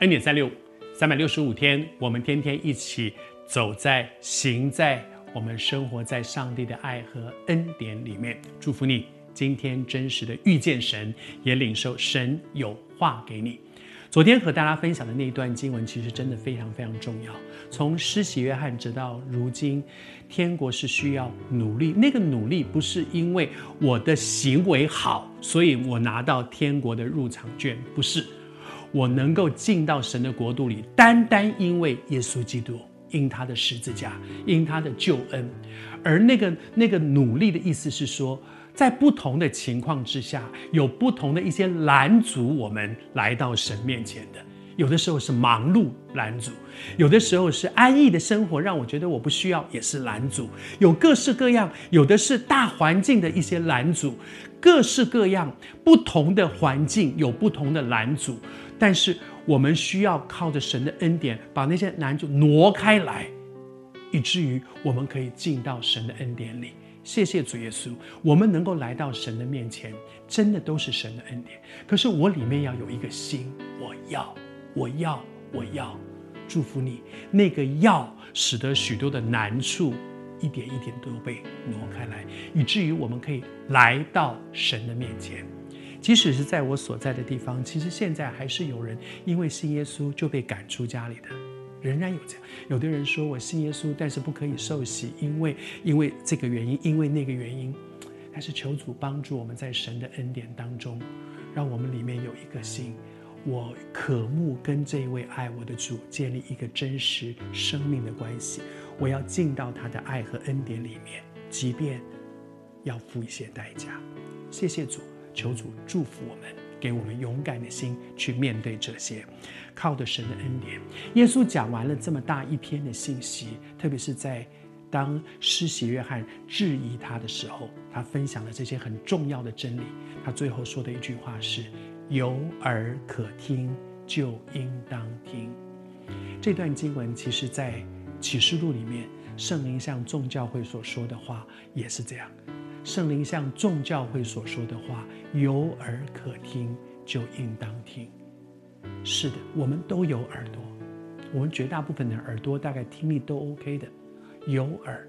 恩典三六，三百六十五天，我们天天一起走在、行在我们生活在上帝的爱和恩典里面。祝福你今天真实的遇见神，也领受神有话给你。昨天和大家分享的那一段经文，其实真的非常非常重要。从施洗约翰直到如今，天国是需要努力。那个努力不是因为我的行为好，所以我拿到天国的入场券，不是。我能够进到神的国度里，单单因为耶稣基督，因他的十字架，因他的救恩。而那个那个努力的意思是说，在不同的情况之下，有不同的一些拦阻我们来到神面前的。有的时候是忙碌拦阻，有的时候是安逸的生活让我觉得我不需要，也是拦阻。有各式各样，有的是大环境的一些拦阻，各式各样不同的环境有不同的拦阻。但是我们需要靠着神的恩典，把那些拦阻挪开来，以至于我们可以进到神的恩典里。谢谢主耶稣，我们能够来到神的面前，真的都是神的恩典。可是我里面要有一个心，我要，我要，我要，祝福你。那个要，使得许多的难处一点一点都被挪开来，以至于我们可以来到神的面前。即使是在我所在的地方，其实现在还是有人因为信耶稣就被赶出家里的。仍然有这样，有的人说我信耶稣，但是不可以受洗，因为因为这个原因，因为那个原因。但是求主帮助我们在神的恩典当中，让我们里面有一个心，我渴慕跟这一位爱我的主建立一个真实生命的关系。我要进到他的爱和恩典里面，即便要付一些代价。谢谢主，求主祝福我们。给我们勇敢的心去面对这些，靠着神的恩典。耶稣讲完了这么大一篇的信息，特别是在当施洗约翰质疑他的时候，他分享了这些很重要的真理。他最后说的一句话是：“有耳可听，就应当听。”这段经文其实，在启示录里面，圣灵向众教会所说的话也是这样。圣灵向众教会所说的话，有耳可听，就应当听。是的，我们都有耳朵，我们绝大部分的耳朵大概听力都 OK 的，有耳。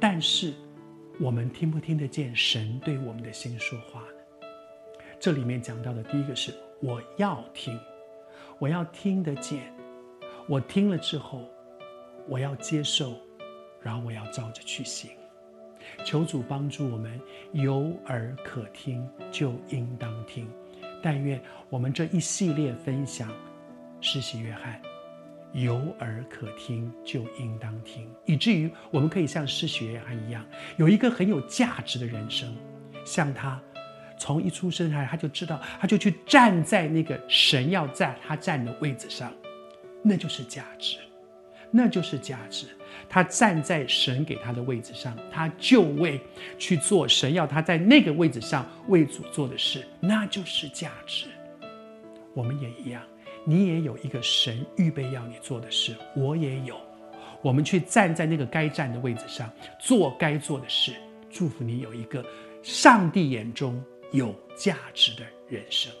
但是，我们听不听得见神对我们的心说话？这里面讲到的第一个是，我要听，我要听得见，我听了之后，我要接受，然后我要照着去行。求主帮助我们，有耳可听就应当听。但愿我们这一系列分享，施洗约翰，有耳可听就应当听，以至于我们可以像施洗约翰一样，有一个很有价值的人生。像他，从一出生来他就知道，他就去站在那个神要在他站的位置上，那就是价值。那就是价值。他站在神给他的位置上，他就为去做神要他在那个位置上为主做的事，那就是价值。我们也一样，你也有一个神预备要你做的事，我也有。我们去站在那个该站的位置上，做该做的事。祝福你有一个上帝眼中有价值的人生。